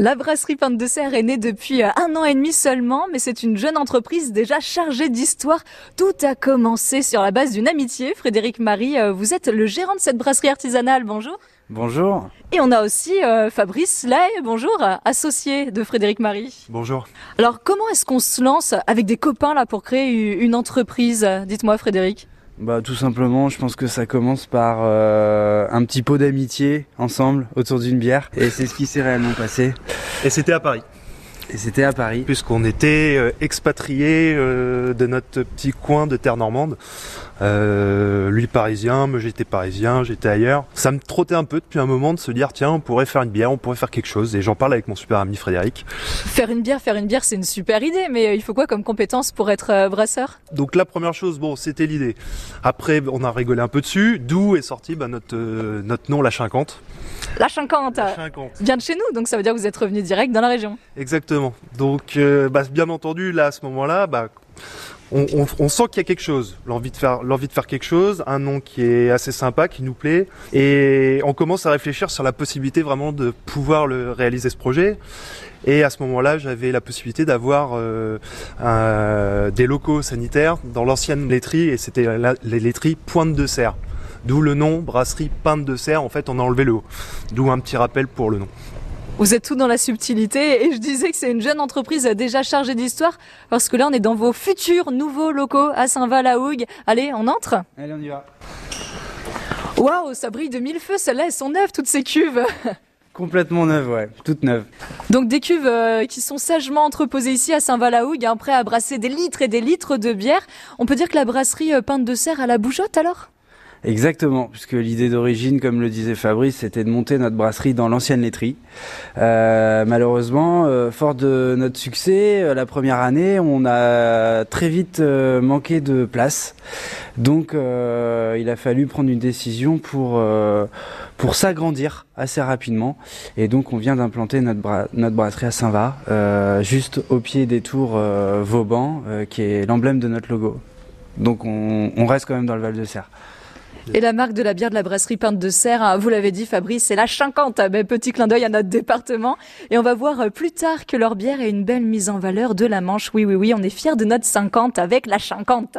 La brasserie Pinte de Serre est née depuis euh, un an et demi seulement, mais c'est une jeune entreprise déjà chargée d'histoire. Tout a commencé sur la base d'une amitié. Frédéric Marie, euh, vous êtes le gérant de cette brasserie artisanale. Bonjour. Bonjour. Et on a aussi euh, Fabrice Lay, bonjour, associé de Frédéric Marie. Bonjour. Alors comment est-ce qu'on se lance avec des copains là pour créer une entreprise Dites-moi Frédéric? Bah tout simplement, je pense que ça commence par euh, un petit pot d'amitié ensemble autour d'une bière et c'est ce qui s'est réellement passé. Et c'était à Paris. Et c'était à Paris. Puisqu'on était euh, expatriés euh, de notre petit coin de terre normande. Euh, lui parisien, moi j'étais parisien, j'étais ailleurs. Ça me trottait un peu depuis un moment de se dire tiens on pourrait faire une bière, on pourrait faire quelque chose. Et j'en parle avec mon super ami Frédéric. Faire une bière, faire une bière c'est une super idée, mais il faut quoi comme compétence pour être brasseur? Donc la première chose, bon c'était l'idée. Après on a rigolé un peu dessus, d'où est sorti bah, notre, notre nom La Chincante. La Chincante. Vient de chez nous, donc ça veut dire que vous êtes revenu direct dans la région. Exactement. Donc, euh, bah, bien entendu, là, à ce moment-là, bah, on, sent qu'il y a quelque chose, l'envie de faire, l'envie de faire quelque chose, un nom qui est assez sympa, qui nous plaît, et on commence à réfléchir sur la possibilité vraiment de pouvoir le réaliser ce projet. Et à ce moment-là, j'avais la possibilité d'avoir euh, des locaux sanitaires dans l'ancienne laiterie, et c'était les laiteries Pointe de Serre. D'où le nom brasserie Pinte de Serre. En fait, on a enlevé le haut. D'où un petit rappel pour le nom. Vous êtes tout dans la subtilité et je disais que c'est une jeune entreprise déjà chargée d'histoire parce que là on est dans vos futurs nouveaux locaux à Saint-Val-la-Hougue. Allez, on entre Allez, on y va. Waouh, ça brille de mille feux, celles-là elles sont neuves toutes ces cuves. Complètement neuves, ouais, toutes neuves. Donc des cuves euh, qui sont sagement entreposées ici à Saint-Val-la-Hougue, hein, prêts à brasser des litres et des litres de bière. On peut dire que la brasserie euh, Pinte de Serre a la bougeotte alors? Exactement, puisque l'idée d'origine, comme le disait Fabrice, c'était de monter notre brasserie dans l'ancienne laiterie. Euh, malheureusement, euh, fort de notre succès, euh, la première année, on a très vite manqué de place. Donc, il a fallu prendre une décision pour pour s'agrandir assez rapidement. Et donc, on vient d'implanter notre, brasserie à Saint-Va, juste au pied des tours Vauban, qui est l'emblème de notre logo. Donc, on, on reste quand même dans le Val de Serre. Et la marque de la bière de la brasserie Pinte de Serre, hein, vous l'avez dit Fabrice, c'est la 50. Ben, petit clin d'œil à notre département. Et on va voir euh, plus tard que leur bière est une belle mise en valeur de la Manche. Oui, oui, oui, on est fiers de notre 50 avec la 50.